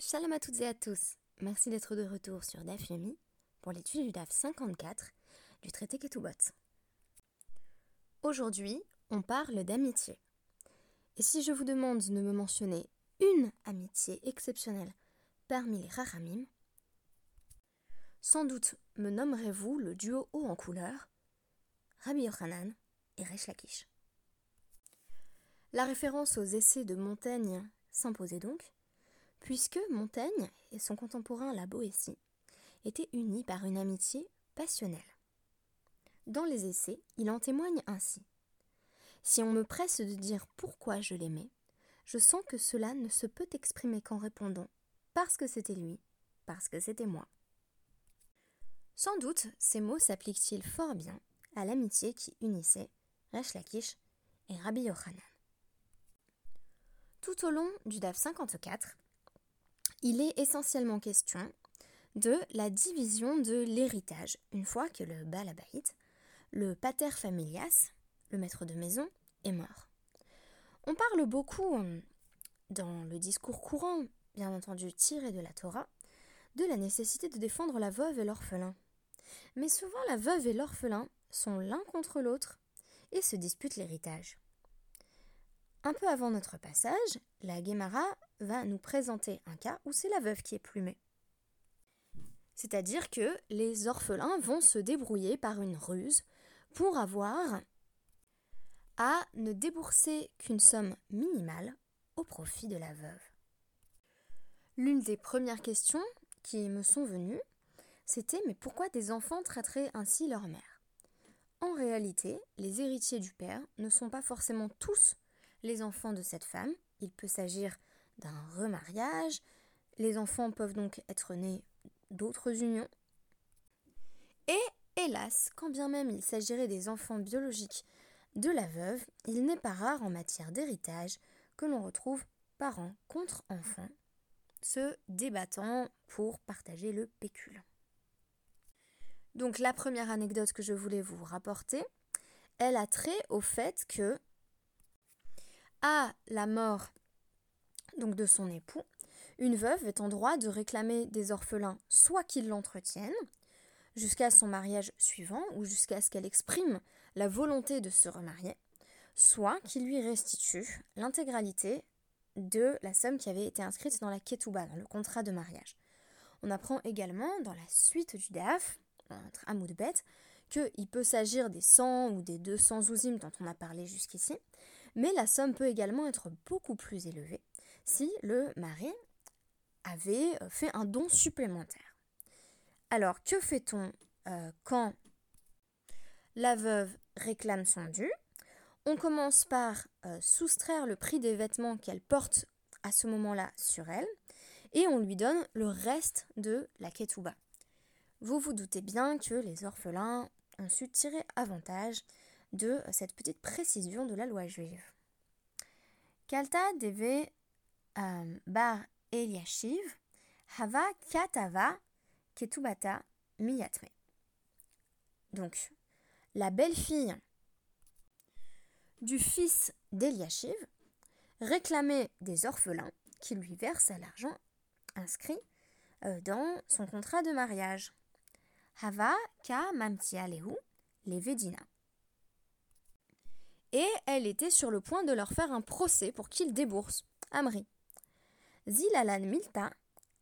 Shalom à toutes et à tous. Merci d'être de retour sur DAF Yomi pour l'étude du DAF 54 du traité Ketubot. Aujourd'hui, on parle d'amitié. Et si je vous demande de me mentionner une amitié exceptionnelle parmi les Rahamim, sans doute me nommerez-vous le duo haut en couleur, Rabbi Yochanan et Resh Lakish. La référence aux essais de Montaigne s'imposait donc, puisque Montaigne et son contemporain la Boétie étaient unis par une amitié passionnelle. Dans les essais, il en témoigne ainsi. Si on me presse de dire pourquoi je l'aimais, je sens que cela ne se peut exprimer qu'en répondant parce que c'était lui, parce que c'était moi. Sans doute, ces mots s'appliquent-ils fort bien à l'amitié qui unissait Resh Lakish et Rabbi Yochanan. Tout au long du DAF 54, il est essentiellement question de la division de l'héritage, une fois que le Balabait, le pater familias, le maître de maison, est mort. On parle beaucoup, euh, dans le discours courant, bien entendu tiré de la Torah, de la nécessité de défendre la veuve et l'orphelin. Mais souvent la veuve et l'orphelin sont l'un contre l'autre et se disputent l'héritage. Un peu avant notre passage, la Guémara va nous présenter un cas où c'est la veuve qui est plumée. C'est-à-dire que les orphelins vont se débrouiller par une ruse pour avoir à ne débourser qu'une somme minimale au profit de la veuve. L'une des premières questions qui me sont venues, c'était mais pourquoi des enfants traiteraient ainsi leur mère? En réalité, les héritiers du père ne sont pas forcément tous les enfants de cette femme. Il peut s'agir d'un remariage. Les enfants peuvent donc être nés d'autres unions. Et hélas, quand bien même il s'agirait des enfants biologiques de la veuve, il n'est pas rare en matière d'héritage que l'on retrouve parents contre enfants se débattant pour partager le pécule. Donc la première anecdote que je voulais vous rapporter, elle a trait au fait que à la mort donc de son époux, une veuve est en droit de réclamer des orphelins soit qu'ils l'entretiennent jusqu'à son mariage suivant ou jusqu'à ce qu'elle exprime la volonté de se remarier, soit qu'ils lui restituent l'intégralité de la somme qui avait été inscrite dans la ketouba, dans le contrat de mariage. On apprend également dans la suite du DAF, entre Amoudbet, qu'il peut s'agir des 100 ou des 200 ouzim dont on a parlé jusqu'ici, mais la somme peut également être beaucoup plus élevée si le mari avait euh, fait un don supplémentaire. Alors, que fait-on euh, quand la veuve réclame son dû? On commence par euh, soustraire le prix des vêtements qu'elle porte à ce moment-là sur elle, et on lui donne le reste de la ketouba. Vous vous doutez bien que les orphelins ont su tirer avantage de cette petite précision de la loi juive. Kalta deve euh, bar Eliashiv hava katava ketubata miyatme. Donc, la belle-fille du fils d'Eliashiv réclamait des orphelins qui lui versent l'argent inscrit euh, dans son contrat de mariage. Hava ka mamtialehu les Vedina et elle était sur le point de leur faire un procès pour qu'ils déboursent. Amri. Zilalan milta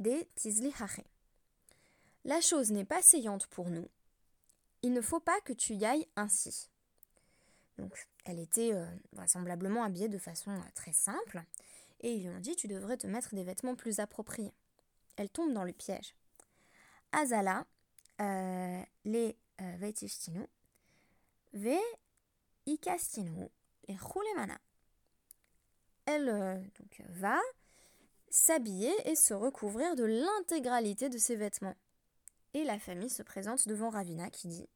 de tizlihache. La chose n'est pas saillante pour nous. Il ne faut pas que tu y ailles ainsi. Donc, elle était euh, vraisemblablement habillée de façon euh, très simple, et ils lui ont dit Tu devrais te mettre des vêtements plus appropriés. Elle tombe dans le piège. Azala, euh, les ve et Elle euh, donc, va s'habiller et se recouvrir de l'intégralité de ses vêtements. Et la famille se présente devant Ravina qui dit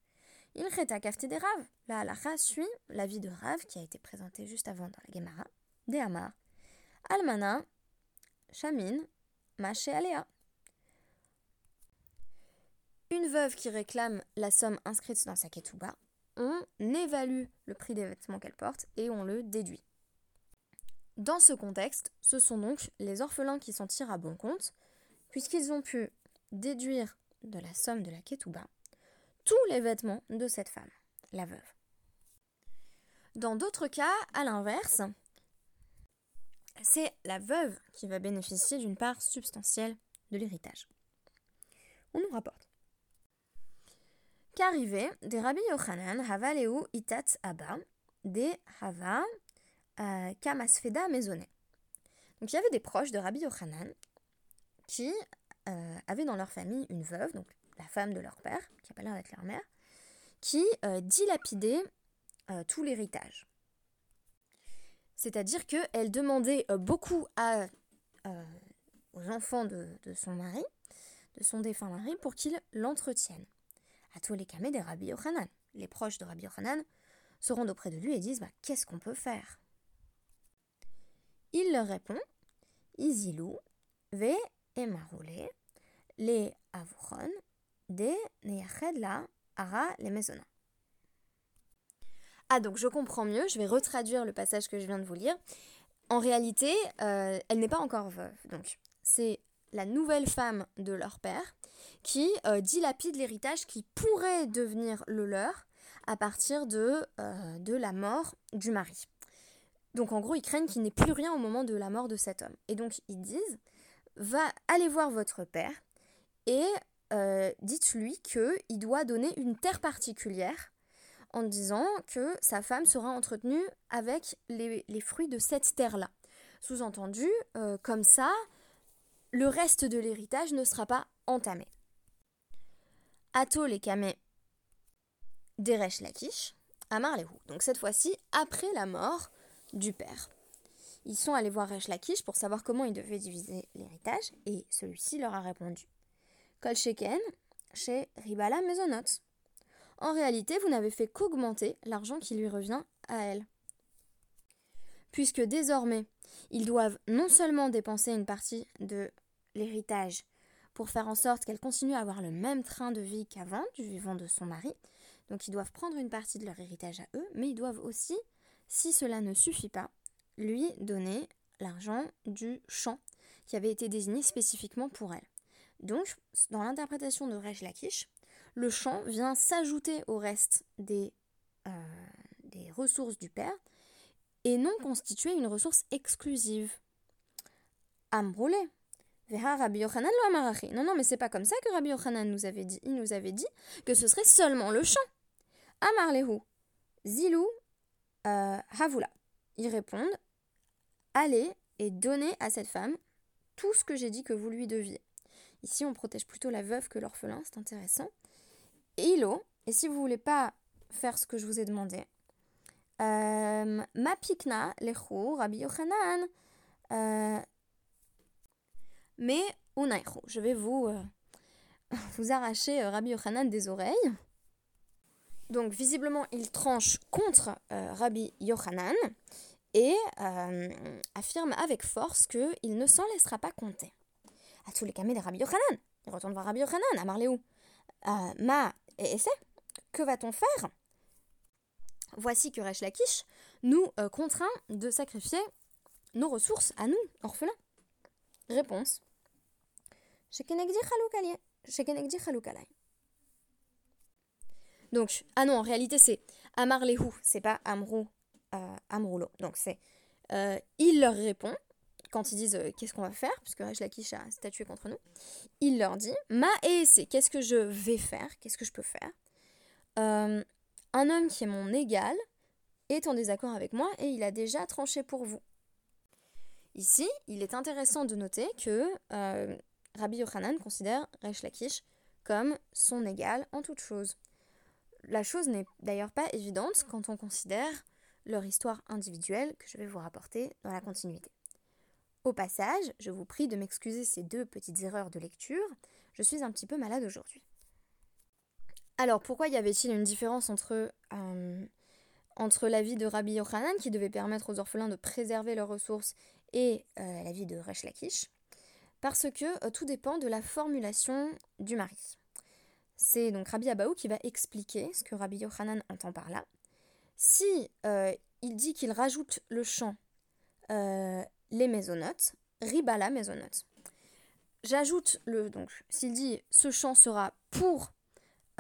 Il reta kafte des Rav. La halacha suit vie de Rav qui a été présenté juste avant dans la Gemara, des Amar. Almana, Shamin, Maché Alea. Une veuve qui réclame la somme inscrite dans sa ketouba on évalue le prix des vêtements qu'elle porte et on le déduit. Dans ce contexte, ce sont donc les orphelins qui s'en tirent à bon compte, puisqu'ils ont pu déduire de la somme de la ketouba tous les vêtements de cette femme, la veuve. Dans d'autres cas, à l'inverse, c'est la veuve qui va bénéficier d'une part substantielle de l'héritage. On nous rapporte qu'arrivé des Rabbi Yochanan Havaleu Itat Abba des Hava euh, Kamasfeda Maisonnet. Donc il y avait des proches de Rabbi Yochanan qui euh, avaient dans leur famille une veuve, donc la femme de leur père, qui a pas l'air d'être leur mère, qui euh, dilapidait tout l'héritage. C'est-à-dire qu'elle demandait beaucoup aux enfants de, son mari, de son défunt mari, pour qu'ils l'entretiennent. À tous les camés des Rabbi Yochanan. Les proches de Rabbi Yochanan se rendent auprès de lui et disent bah, Qu'est-ce qu'on peut faire? Il leur répond Isilou, ve les avuron, de la ara maisonna. Ah, donc je comprends mieux, je vais retraduire le passage que je viens de vous lire. En réalité, euh, elle n'est pas encore veuve. Donc, c'est la nouvelle femme de leur père qui euh, dilapide l'héritage qui pourrait devenir le leur à partir de, euh, de la mort du mari. Donc en gros, ils craignent qu'il n'ait plus rien au moment de la mort de cet homme. Et donc ils disent, va aller voir votre père et dites-lui qu'il doit donner une terre particulière en disant que sa femme sera entretenue avec les, fruits de cette terre-là. Sous-entendu, euh, comme ça, le reste de l'héritage ne sera pas entamé. Atol et Kamé d'Eresh Lakish, Amar Lehu. Donc cette fois-ci, après la mort du père. Ils sont allés voir Resh Lakish pour savoir comment ils devaient diviser l'héritage, et celui-ci leur a répondu Kol Sheken, chez Ribala Maisonot en réalité, vous n'avez fait qu'augmenter l'argent qui lui revient à elle. Puisque désormais, ils doivent non seulement dépenser une partie de l'héritage pour faire en sorte qu'elle continue à avoir le même train de vie qu'avant du vivant de son mari, donc ils doivent prendre une partie de leur héritage à eux, mais ils doivent aussi, si cela ne suffit pas, lui donner l'argent du champ qui avait été désigné spécifiquement pour elle. Donc, dans l'interprétation de Rej Lakish, le champ vient s'ajouter au reste des, euh, des ressources du père et non constituer une ressource exclusive. Ambrolé. Non, non, mais c'est pas comme ça que Rabbi Yochanan nous avait dit. Il nous avait dit que ce serait seulement le champ. Amarlehu. Zilou. Euh, Havula. Ils répondent Allez et donnez à cette femme tout ce que j'ai dit que vous lui deviez. Ici, on protège plutôt la veuve que l'orphelin, c'est intéressant. Ilo, et si vous voulez pas faire ce que je vous ai demandé, ma pikna lechu Rabbi Yochanan, euh, mais unaichu, je vais vous, euh, vous arracher Rabbi Yochanan des oreilles. Donc visiblement, il tranche contre Rabbi Yochanan et affirme avec force qu'il ne s'en laissera pas compter. À tous les camés Rabbi Yochanan, il retourne voir Rabbi Yochanan à Marléou. ma et c'est que va-t-on faire? Voici que Resh Lakish nous euh, contraint de sacrifier nos ressources à nous, orphelins. Réponse. Donc, ah non, en réalité c'est Amar Lehu, c'est pas Amrou, euh, Amroulo. Donc c'est, euh, il leur répond, quand ils disent qu'est-ce qu'on va faire, puisque Resh Lakish a statué contre nous, il leur dit Ma et c'est qu'est-ce que je vais faire, qu'est-ce que je peux faire Un homme qui est mon égal est en désaccord avec moi et il a déjà tranché pour vous. Ici, il est intéressant de noter que euh, Rabbi Yochanan considère Resh Lakish comme son égal en toute chose. La chose n'est d'ailleurs pas évidente quand on considère leur histoire individuelle que je vais vous rapporter dans la continuité. Au passage, je vous prie de m'excuser ces deux petites erreurs de lecture, je suis un petit peu malade aujourd'hui. Alors pourquoi y avait-il une différence entre, euh, entre la vie de Rabbi Yochanan, qui devait permettre aux orphelins de préserver leurs ressources, et euh, la vie de Resh Lakish? Parce que euh, tout dépend de la formulation du mari. C'est donc Rabbi Abaou qui va expliquer ce que Rabbi Yochanan entend par là. Si il dit qu'il rajoute le chant les maisonnotes, ribala maisonnotes. j'ajoute le donc s'il dit ce champ sera pour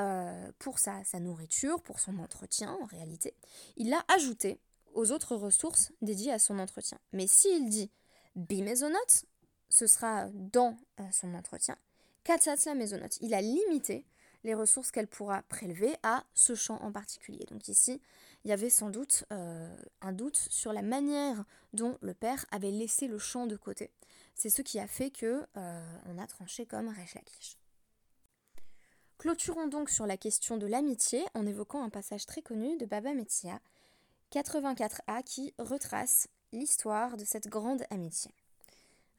euh, pour sa, nourriture, pour son entretien en réalité, il l'a ajouté aux autres ressources dédiées à son entretien. Mais s'il dit bimésonote, ce sera dans euh, son entretien. Katsatsla mésonote, il a limité les ressources qu'elle pourra prélever à ce champ en particulier. Donc ici, il y avait sans doute euh, un doute sur la manière dont le père avait laissé le champ de côté. C'est ce qui a fait que on a tranché comme Resh Lakish. Clôturons donc sur la question de l'amitié en évoquant un passage très connu de Baba Metia, 84a, qui retrace l'histoire de cette grande amitié.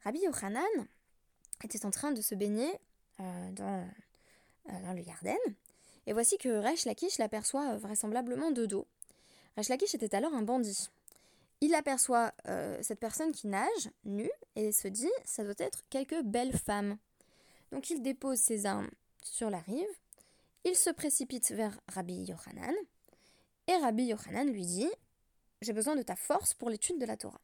Rabbi Yochanan était en train de se baigner euh, dans, euh, dans, le Yarden, et voici que Resh Lakish l'aperçoit vraisemblablement de dos. Resh Lakish était alors un bandit. Il aperçoit euh, cette personne qui nage, nue, et se dit ça doit être quelque belle femme. Donc il dépose ses armes sur la rive, il se précipite vers Rabbi Yochanan, et Rabbi Yochanan lui dit J'ai besoin de ta force pour l'étude de la Torah.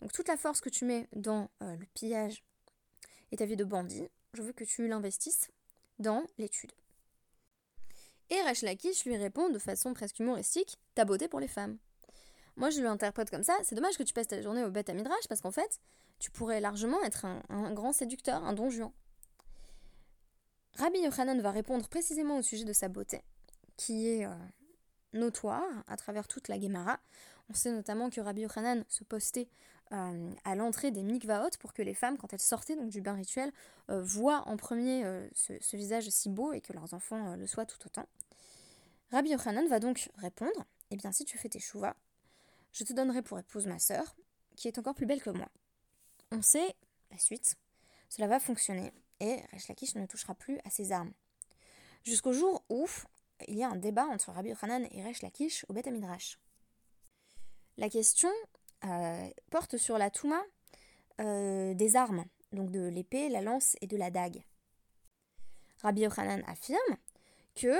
Donc toute la force que tu mets dans euh, le pillage et ta vie de bandit, je veux que tu l'investisses dans l'étude. Et Resh Lakish lui répond de façon presque humoristique Ta beauté pour les femmes. Moi, je lui interprète comme ça c'est dommage que tu passes ta journée au bête à Midrash parce qu'en fait, tu pourrais largement être un, un grand séducteur, un don juan. Rabbi Yochanan va répondre précisément au sujet de sa beauté, qui est euh, notoire à travers toute la Gemara. On sait notamment que Rabbi Yochanan se postait euh, à l'entrée des mikvaot pour que les femmes, quand elles sortaient donc du bain rituel, euh, voient en premier ce, visage si beau et que leurs enfants le soient tout autant. Rabbi Yochanan va donc répondre Eh bien, si tu fais tes chouvas, je te donnerai pour épouse ma sœur, qui est encore plus belle que moi. On sait la suite, cela va fonctionner et Resh Lakish ne touchera plus à ses armes. Jusqu'au jour où il y a un débat entre Rabbi Yochanan et Resh Lakish au Beth Midrash. La question euh, porte sur la Touma euh, des armes, donc de l'épée, la lance et de la dague. Rabbi Yochanan affirme que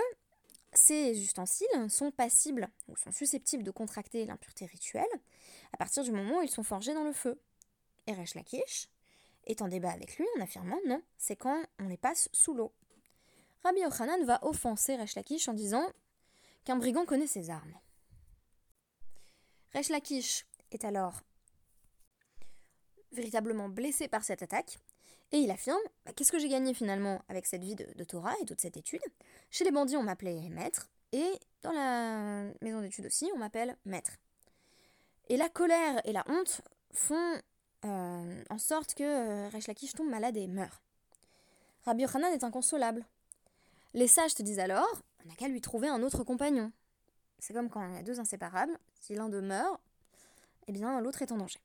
ces ustensiles sont passibles ou sont susceptibles de contracter l'impureté rituelle à partir du moment où ils sont forgés dans le feu. Et Resh Lakish est en débat avec lui en affirmant non, c'est quand on les passe sous l'eau. Rabbi Yochanan va offenser Resh Lakish en disant qu'un brigand connaît ses armes. Resh Lakish est alors véritablement blessé par cette attaque et il affirme bah, Qu'est-ce que j'ai gagné finalement avec cette vie de, de, Torah et toute cette étude? Chez les bandits, on m'appelait maître et dans la maison d'études aussi, on m'appelle maître. Et la colère et la honte font euh, en sorte que euh, Resh tombe malade et meurt. Rabbi Yochanan est inconsolable. Les sages te disent alors, on n'a qu'à lui trouver un autre compagnon. C'est comme quand il y a deux inséparables, si l'un d'eux meurt, eh bien l'autre est en danger.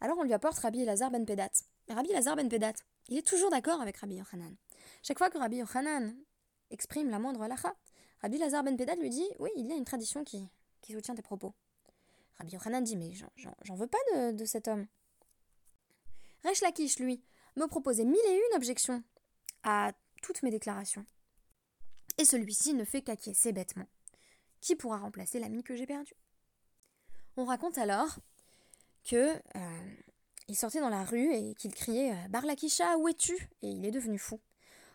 Alors on lui apporte Rabbi Lazar ben Pedat. Rabbi Lazar ben Pedat, il est toujours d'accord avec Rabbi Yochanan. Chaque fois que Rabbi Yochanan exprime la moindre halacha, Rabbi Lazar ben Pedat lui dit Oui, il y a une tradition qui, qui soutient tes propos. Rabbi Yochanan dit Mais j'en veux pas de cet homme. Lakish, lui, me proposait mille et une objections à toutes mes déclarations. Et celui-ci ne fait qu'acquiescer bêtement. Qui pourra remplacer l'ami que j'ai perdu On raconte alors que euh, il sortait dans la rue et qu'il criait euh, Barlakisha, où es-tu? Et il est devenu fou.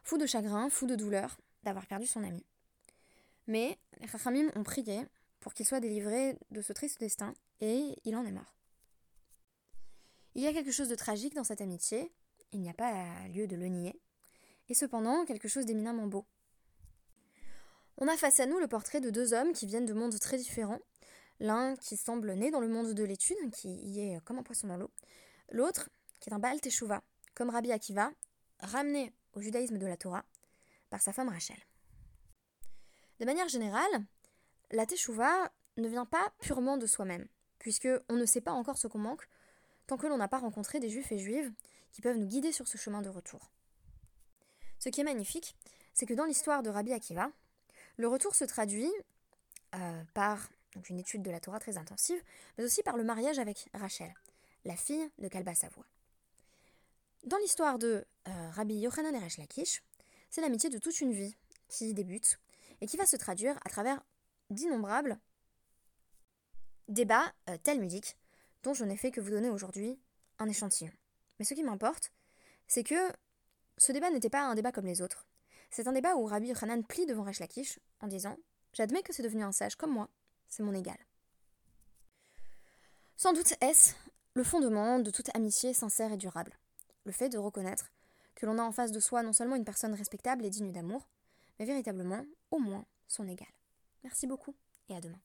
Fou de chagrin, fou de douleur d'avoir perdu son ami. Mais les Chachamim ont prié pour qu'il soit délivré de ce triste destin et il en est mort. Il y a quelque chose de tragique dans cette amitié, il n'y a pas lieu de le nier, et cependant quelque chose d'éminemment beau. On a face à nous le portrait de deux hommes qui viennent de mondes très différents, l'un qui semble né dans le monde de l'étude, qui y est comme un poisson dans l'eau, l'autre qui est un Baal Teshuvah, comme Rabbi Akiva, ramené au judaïsme de la Torah par sa femme Rachel. De manière générale, la Teshuvah ne vient pas purement de soi-même, puisque on ne sait pas encore ce qu'on manque, tant que l'on n'a pas rencontré des juifs et juives qui peuvent nous guider sur ce chemin de retour. Ce qui est magnifique, c'est que dans l'histoire de Rabbi Akiva, le retour se traduit euh, par une étude de la Torah très intensive, mais aussi par le mariage avec Rachel, la fille de Kalba Savoie. Dans l'histoire de euh, Rabbi Yochanan et Lakish, c'est l'amitié de toute une vie qui débute et qui va se traduire à travers d'innombrables débats euh, talmudiques dont je n'ai fait que vous donner aujourd'hui un échantillon. Mais ce qui m'importe, c'est que ce débat n'était pas un débat comme les autres. C'est un débat où Rabbi Yochanan plie devant Resh Lakish en disant J'admets que c'est devenu un sage comme moi, c'est mon égal. Sans doute est-ce le fondement de toute amitié sincère et durable. Le fait de reconnaître que l'on a en face de soi non seulement une personne respectable et digne d'amour, mais véritablement, au moins, son égal. Merci beaucoup et à demain.